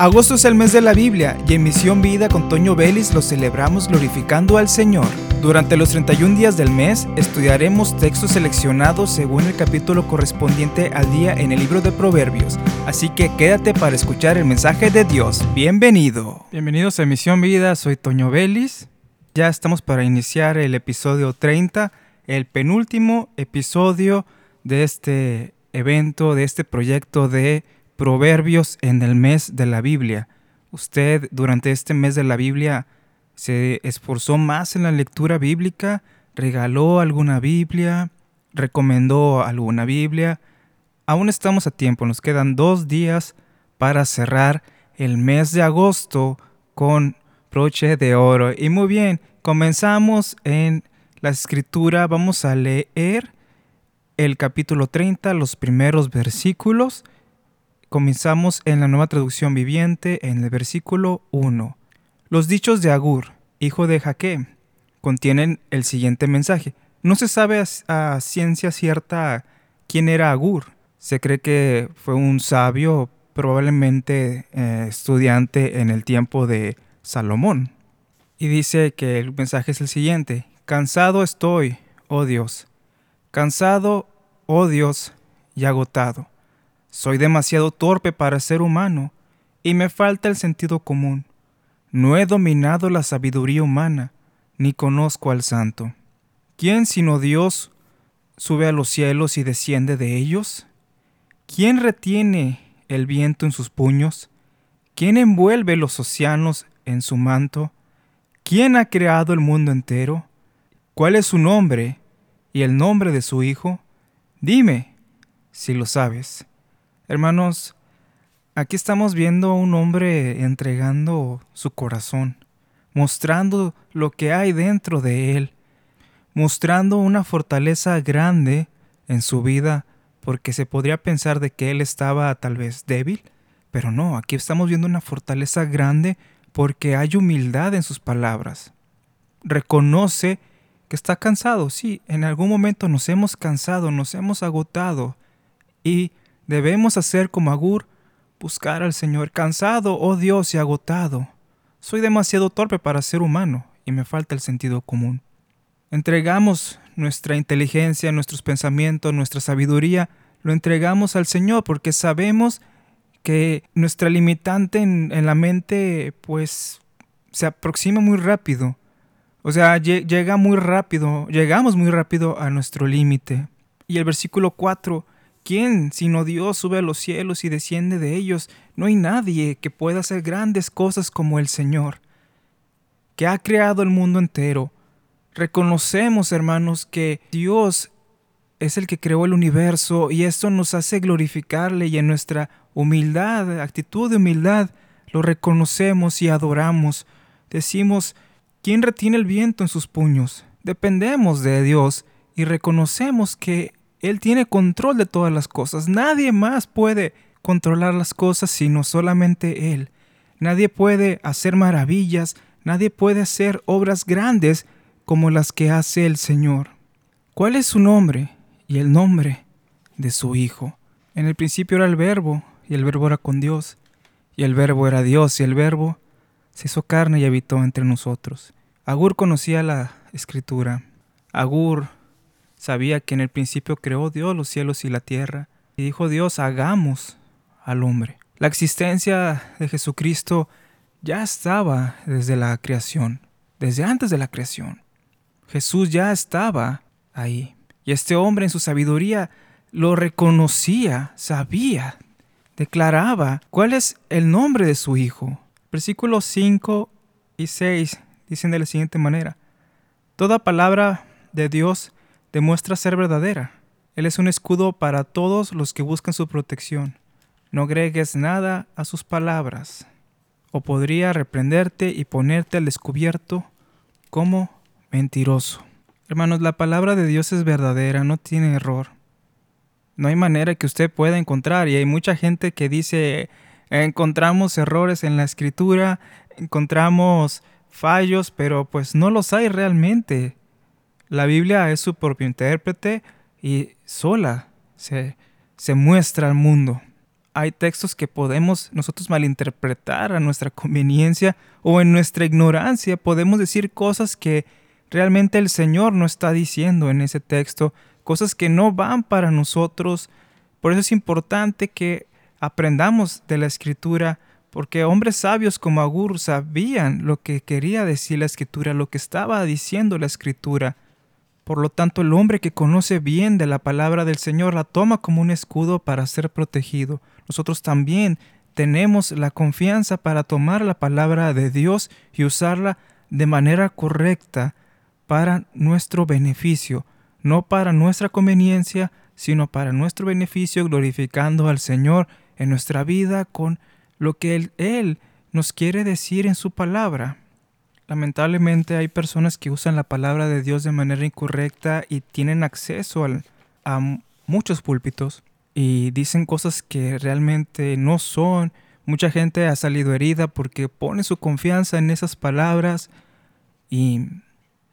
Agosto es el mes de la Biblia y en Misión Vida con Toño Vélez lo celebramos glorificando al Señor. Durante los 31 días del mes estudiaremos textos seleccionados según el capítulo correspondiente al día en el libro de Proverbios, así que quédate para escuchar el mensaje de Dios. Bienvenido. Bienvenidos a Misión Vida, soy Toño Vélez. Ya estamos para iniciar el episodio 30, el penúltimo episodio de este evento, de este proyecto de Proverbios en el mes de la Biblia. ¿Usted durante este mes de la Biblia se esforzó más en la lectura bíblica? ¿Regaló alguna Biblia? ¿Recomendó alguna Biblia? Aún estamos a tiempo, nos quedan dos días para cerrar el mes de agosto con broche de oro. Y muy bien, comenzamos en la escritura, vamos a leer el capítulo 30, los primeros versículos Comenzamos en la nueva traducción viviente en el versículo 1. Los dichos de Agur, hijo de Jaque, contienen el siguiente mensaje. No se sabe a, ciencia cierta quién era Agur. Se cree que fue un sabio, probablemente eh, estudiante en el tiempo de Salomón. Y dice que el mensaje es el siguiente. Cansado estoy, oh Dios. Cansado, oh Dios, y agotado. Soy demasiado torpe para ser humano y me falta el sentido común. No he dominado la sabiduría humana, ni conozco al santo. ¿Quién sino Dios sube a los cielos y desciende de ellos? ¿Quién retiene el viento en sus puños? ¿Quién envuelve los océanos en su manto? ¿Quién ha creado el mundo entero? ¿Cuál es su nombre y el nombre de su Hijo? Dime, si lo sabes. Hermanos, aquí estamos viendo a un hombre entregando su corazón, mostrando lo que hay dentro de él, mostrando una fortaleza grande en su vida, porque se podría pensar de que él estaba tal vez débil, pero no, aquí estamos viendo una fortaleza grande porque hay humildad en sus palabras. Reconoce que está cansado, sí, en algún momento nos hemos cansado, nos hemos agotado y Debemos hacer como Agur, buscar al Señor, cansado, oh Dios, y agotado. Soy demasiado torpe para ser humano y me falta el sentido común. Entregamos nuestra inteligencia, nuestros pensamientos, nuestra sabiduría, lo entregamos al Señor porque sabemos que nuestra limitante en, la mente pues se aproxima muy rápido. O sea, llega muy rápido, llegamos muy rápido a nuestro límite. Y el versículo 4 ¿Quién sino Dios sube a los cielos y desciende de ellos? No hay nadie que pueda hacer grandes cosas como el Señor, que ha creado el mundo entero. Reconocemos, hermanos, que Dios es el que creó el universo y esto nos hace glorificarle y en nuestra humildad, actitud de humildad, lo reconocemos y adoramos. Decimos, ¿quién retiene el viento en sus puños? Dependemos de Dios y reconocemos que él tiene control de todas las cosas. Nadie más puede controlar las cosas sino solamente Él. Nadie puede hacer maravillas, nadie puede hacer obras grandes como las que hace el Señor. ¿Cuál es su nombre? Y el nombre de su Hijo. En el principio era el verbo, y el verbo era con Dios, y el verbo era Dios, y el verbo se hizo carne y habitó entre nosotros. Agur conocía la escritura. Agur Sabía que en el principio creó Dios los cielos y la tierra, y dijo Dios, hagamos al hombre. La existencia de Jesucristo ya estaba desde la creación, desde antes de la creación. Jesús ya estaba ahí. Y este hombre en su sabiduría lo reconocía, sabía, declaraba cuál es el nombre de su Hijo. Versículos 5 y 6 dicen de la siguiente manera, Toda palabra de Dios demuestra ser verdadera. Él es un escudo para todos los que buscan su protección. No agregues nada a sus palabras, o podría reprenderte y ponerte al descubierto como mentiroso. Hermanos, la palabra de Dios es verdadera, no tiene error. No hay manera que usted pueda encontrar, y hay mucha gente que dice, encontramos errores en la escritura, encontramos fallos, pero pues no los hay realmente. La Biblia es su propio intérprete y sola se, se muestra al mundo. hay textos que podemos nosotros malinterpretar a nuestra conveniencia o en nuestra ignorancia podemos decir cosas que realmente el Señor no está diciendo en ese texto, cosas que no van para nosotros. Por eso es importante que aprendamos de la escritura, porque hombres sabios como Agur sabían lo que quería decir la escritura, lo que estaba diciendo la escritura. Por lo tanto, el hombre que conoce bien de la palabra del Señor la toma como un escudo para ser protegido. Nosotros también tenemos la confianza para tomar la palabra de Dios y usarla de manera correcta para nuestro beneficio, no para nuestra conveniencia, sino para nuestro beneficio, glorificando al Señor en nuestra vida con lo que Él, nos quiere decir en su palabra. Lamentablemente hay personas que usan la palabra de Dios de manera incorrecta y tienen acceso a muchos púlpitos y dicen cosas que realmente no son. Mucha gente ha salido herida porque pone su confianza en esas palabras y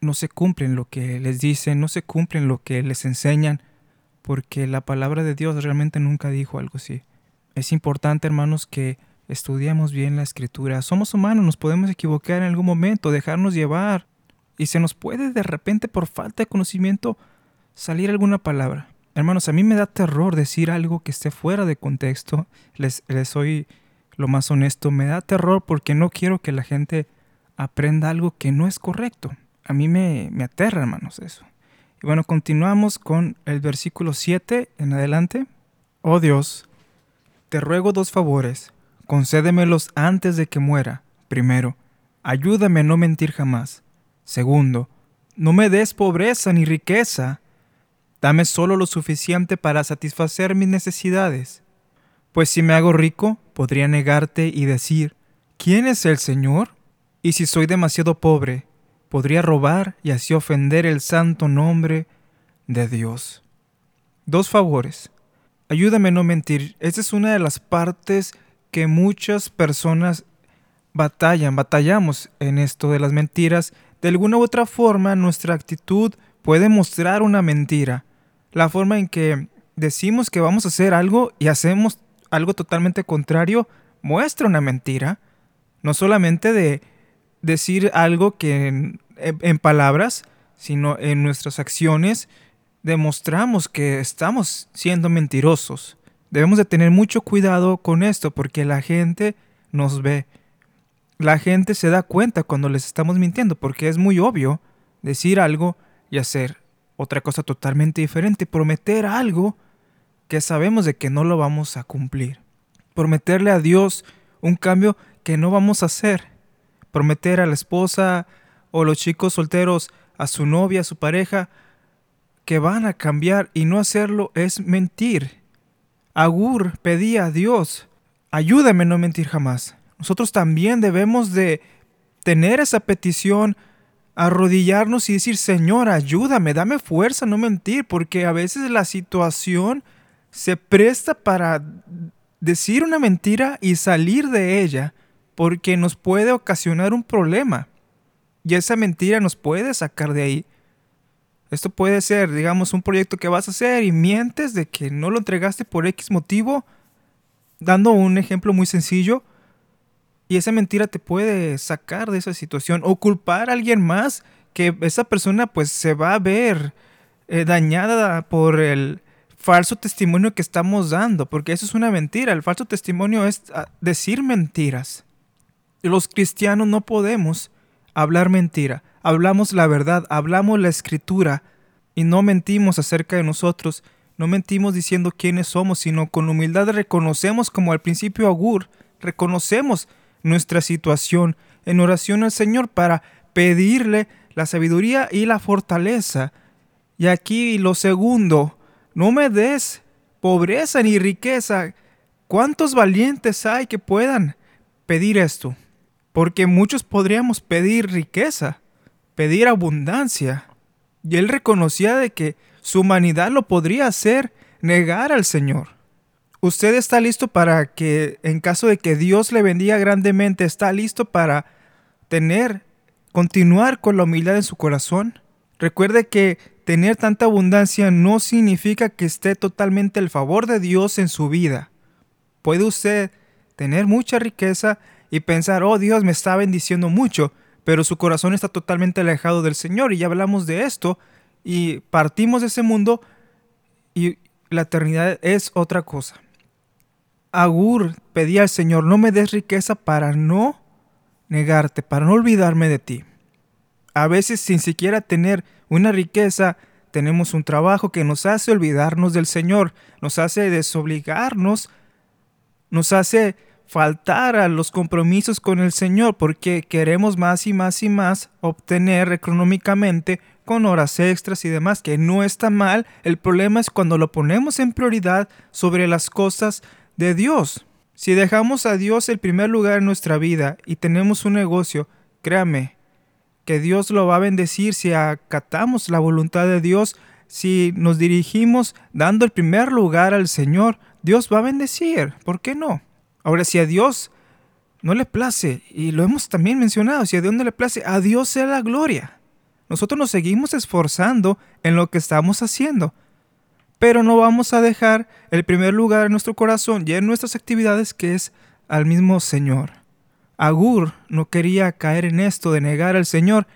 no se cumplen lo que les dicen, no se cumplen lo que les enseñan, porque la palabra de Dios realmente nunca dijo algo así. Es importante, hermanos, que estudiemos bien la escritura. Somos humanos, nos podemos equivocar en algún momento, dejarnos llevar, y se nos puede de repente por falta de conocimiento salir alguna palabra. Hermanos, a mí me da terror decir algo que esté fuera de contexto. Les, les soy lo más honesto. Me da terror porque no quiero que la gente aprenda algo que no es correcto. A mí me, me aterra, hermanos, eso. Y bueno, continuamos con el versículo 7 en adelante. Oh Dios, te ruego dos favores. Concédemelos antes de que muera. Primero, ayúdame a no mentir jamás. Segundo, no me des pobreza ni riqueza Dame solo lo suficiente para satisfacer mis necesidades. Pues si me hago rico, podría negarte y decir, ¿quién es el Señor? Y si soy demasiado pobre, podría robar y así ofender el santo nombre de Dios. Dos favores. Ayúdame a no mentir. Esta es una de las partes que muchas personas batallan, batallamos en esto de las mentiras. De alguna u otra forma, nuestra actitud puede mostrar una mentira la forma en que decimos que vamos a hacer algo y hacemos algo totalmente contrario muestra una mentira. No solamente de decir algo que en, palabras, sino en nuestras acciones demostramos que estamos siendo mentirosos. Debemos de tener mucho cuidado con esto porque la gente nos ve. La gente se da cuenta cuando les estamos mintiendo porque es muy obvio decir algo y hacer otra cosa totalmente diferente, prometer algo que sabemos de que no lo vamos a cumplir. Prometerle a Dios un cambio que no vamos a hacer. Prometer a la esposa o los chicos solteros, a su novia, a su pareja, que van a cambiar y no hacerlo es mentir. Agur pedía a Dios, ayúdame a no mentir jamás. Nosotros también debemos de tener esa petición arrodillarnos y decir, Señor, ayúdame, dame fuerza, no mentir, porque a veces la situación se presta para decir una mentira y salir de ella, porque nos puede ocasionar un problema. Y esa mentira nos puede sacar de ahí. Esto puede ser, digamos, un proyecto que vas a hacer y mientes de que no lo entregaste por X motivo. Dando un ejemplo muy sencillo, y esa mentira te puede sacar de esa situación o culpar a alguien más que esa persona pues se va a ver eh, dañada por el falso testimonio que estamos dando, porque eso es una mentira. El falso testimonio es ah, decir mentiras. Los cristianos no podemos hablar mentira. Hablamos la verdad, hablamos la escritura y no mentimos acerca de nosotros. No mentimos diciendo quiénes somos, sino con humildad reconocemos como al principio Agur, reconocemos nuestra situación en oración al Señor para pedirle la sabiduría y la fortaleza. Y aquí lo segundo, no me des pobreza ni riqueza. ¿Cuántos valientes hay que puedan pedir esto? Porque muchos podríamos pedir riqueza, pedir abundancia. Y él reconocía de que su humanidad lo podría hacer negar al Señor. ¿Usted está listo para que, en caso de que Dios le bendiga grandemente, está listo para tener, continuar con la humildad en su corazón? Recuerde que tener tanta abundancia no significa que esté totalmente el favor de Dios en su vida. Puede usted tener mucha riqueza y pensar, oh Dios me está bendiciendo mucho, pero su corazón está totalmente alejado del Señor y ya hablamos de esto y partimos de ese mundo y la eternidad es otra cosa. Agur pedía al Señor, no me des riqueza para no negarte, para no olvidarme de ti. A veces sin siquiera tener una riqueza, tenemos un trabajo que nos hace olvidarnos del Señor, nos hace desobligarnos, nos hace faltar a los compromisos con el Señor porque queremos más y más y más obtener económicamente con horas extras y demás, que no está mal. El problema es cuando lo ponemos en prioridad sobre las cosas de Dios. Si dejamos a Dios el primer lugar en nuestra vida y tenemos un negocio, créame que Dios lo va a bendecir si acatamos la voluntad de Dios, si nos dirigimos dando el primer lugar al Señor, Dios va a bendecir. ¿Por qué no? Ahora, si a Dios no le place, y lo hemos también mencionado, si a Dios no le place, a Dios sea la gloria. Nosotros nos seguimos esforzando en lo que estamos haciendo, pero no vamos a dejar el primer lugar en nuestro corazón y en nuestras actividades que es al mismo Señor. Agur no quería caer en esto de negar al Señor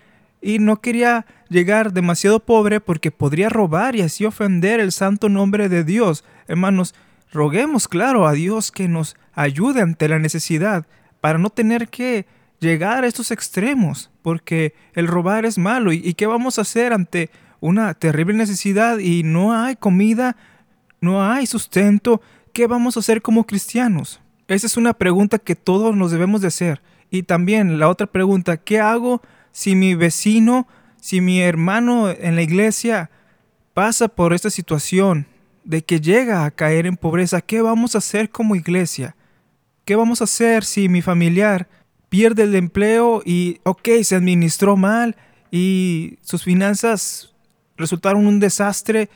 y no quería llegar demasiado pobre porque podría robar y así ofender el santo nombre de Dios. Hermanos, roguemos claro a Dios que nos ayude ante la necesidad para no tener que llegar a estos extremos, porque el robar es malo. ¿Y, qué vamos a hacer ante una terrible necesidad y no hay comida, no hay sustento? ¿Qué vamos a hacer como cristianos? Esa es una pregunta que todos nos debemos de hacer. Y también la otra pregunta, ¿qué hago si mi vecino, si mi hermano en la iglesia pasa por esta situación? De que llega a caer en pobreza, ¿qué vamos a hacer como iglesia? ¿Qué vamos a hacer si mi familiar pierde el empleo y, ok, se administró mal y sus finanzas resultaron un desastre?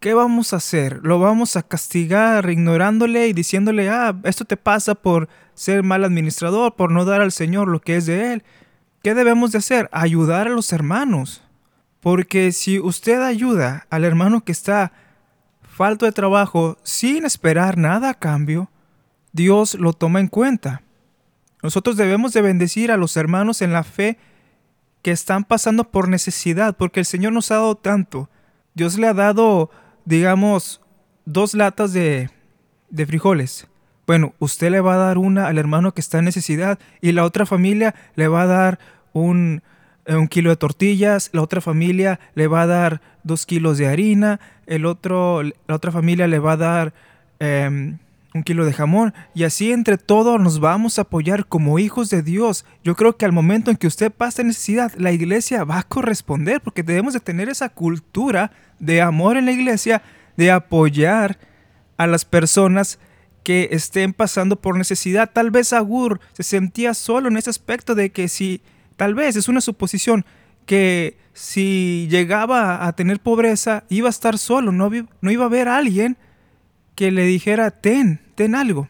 ¿Qué vamos a hacer? ¿Lo vamos a castigar ignorándole y diciéndole, ah, esto te pasa por ser mal administrador, por no dar al Señor lo que es de Él? ¿Qué debemos de hacer? Ayudar a los hermanos. Porque si usted ayuda al hermano que está falto de trabajo sin esperar nada a cambio, Dios lo toma en cuenta. Nosotros debemos de bendecir a los hermanos en la fe que están pasando por necesidad, porque el Señor nos ha dado tanto. Dios le ha dado, digamos, dos latas de, de frijoles. Bueno, usted le va a dar una al hermano que está en necesidad y la otra familia le va a dar un, eh, un kilo de tortillas, la otra familia le va a dar dos kilos de harina, el otro, la otra familia le va a dar em, un kilo de jamón y así entre todos nos vamos a apoyar como hijos de Dios. Yo creo que al momento en que usted pase necesidad, la iglesia va a corresponder porque debemos de tener esa cultura de amor en la iglesia, de apoyar a las personas que estén pasando por necesidad. Tal vez Agur se sentía solo en ese aspecto de que si Tal vez es una suposición que si llegaba a tener pobreza iba a estar solo, no, no iba a haber alguien que le dijera, ten, ten algo.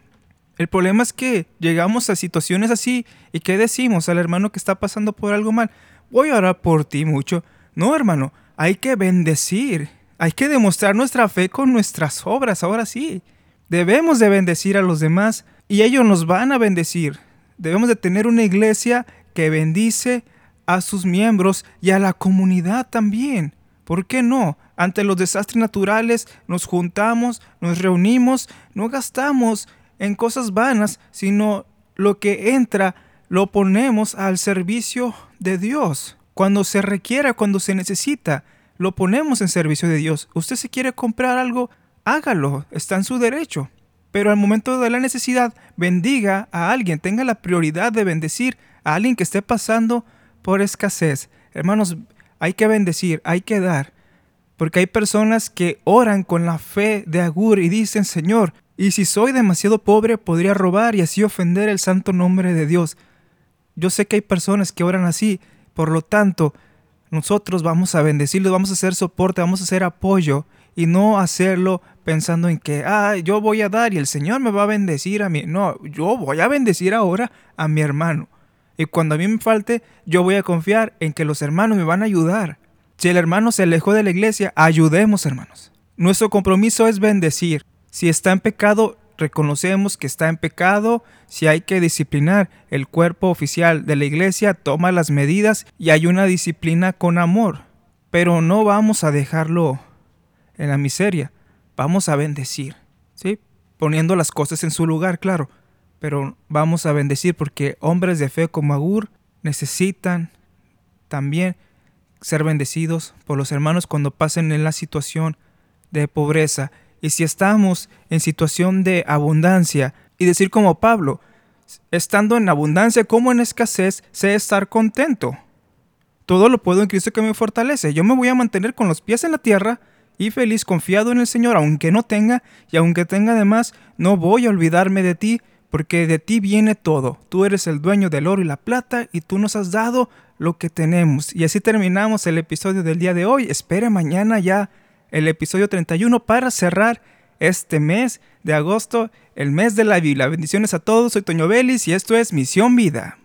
El problema es que llegamos a situaciones así y ¿qué decimos al hermano que está pasando por algo mal? Voy a orar por ti mucho. No, hermano, hay que bendecir, hay que demostrar nuestra fe con nuestras obras, ahora sí. Debemos de bendecir a los demás y ellos nos van a bendecir. Debemos de tener una iglesia que bendice a sus miembros y a la comunidad también. ¿Por qué no? Ante los desastres naturales nos juntamos, nos reunimos, no gastamos en cosas vanas, sino lo que entra lo ponemos al servicio de Dios. Cuando se requiera, cuando se necesita, lo ponemos en servicio de Dios. Usted si quiere comprar algo, hágalo, está en su derecho. Pero al momento de la necesidad, bendiga a alguien, tenga la prioridad de bendecir a alguien que esté pasando por escasez. Hermanos, hay que bendecir, hay que dar. Porque hay personas que oran con la fe de Agur y dicen, Señor, y si soy demasiado pobre, podría robar y así ofender el santo nombre de Dios. Yo sé que hay personas que oran así, por lo tanto, nosotros vamos a bendecirlos, vamos a hacer soporte, vamos a hacer apoyo y no hacerlo pensando en que, ah, yo voy a dar y el Señor me va a bendecir a mí. No, yo voy a bendecir ahora a mi hermano. Y cuando a mí me falte, yo voy a confiar en que los hermanos me van a ayudar. Si el hermano se alejó de la iglesia, ayudemos hermanos. Nuestro compromiso es bendecir. Si está en pecado, reconocemos que está en pecado, si hay que disciplinar, el cuerpo oficial de la iglesia toma las medidas y hay una disciplina con amor. Pero no vamos a dejarlo en la miseria, vamos a bendecir, ¿sí? Poniendo las cosas en su lugar, claro, pero vamos a bendecir porque hombres de fe como Agur necesitan también ser bendecidos por los hermanos cuando pasen en la situación de pobreza. Y si estamos en situación de abundancia, y decir como Pablo, estando en abundancia como en escasez, sé estar contento. Todo lo puedo en Cristo que me fortalece. Yo me voy a mantener con los pies en la tierra y feliz, confiado en el Señor, aunque no tenga, y aunque tenga además, no voy a olvidarme de ti, porque de ti viene todo. Tú eres el dueño del oro y la plata, y tú nos has dado lo que tenemos. Y así terminamos el episodio del día de hoy. Espera mañana ya el episodio 31 para cerrar este mes de agosto, el mes de la Biblia. Bendiciones a todos, soy Toño Vélez y esto es Misión Vida.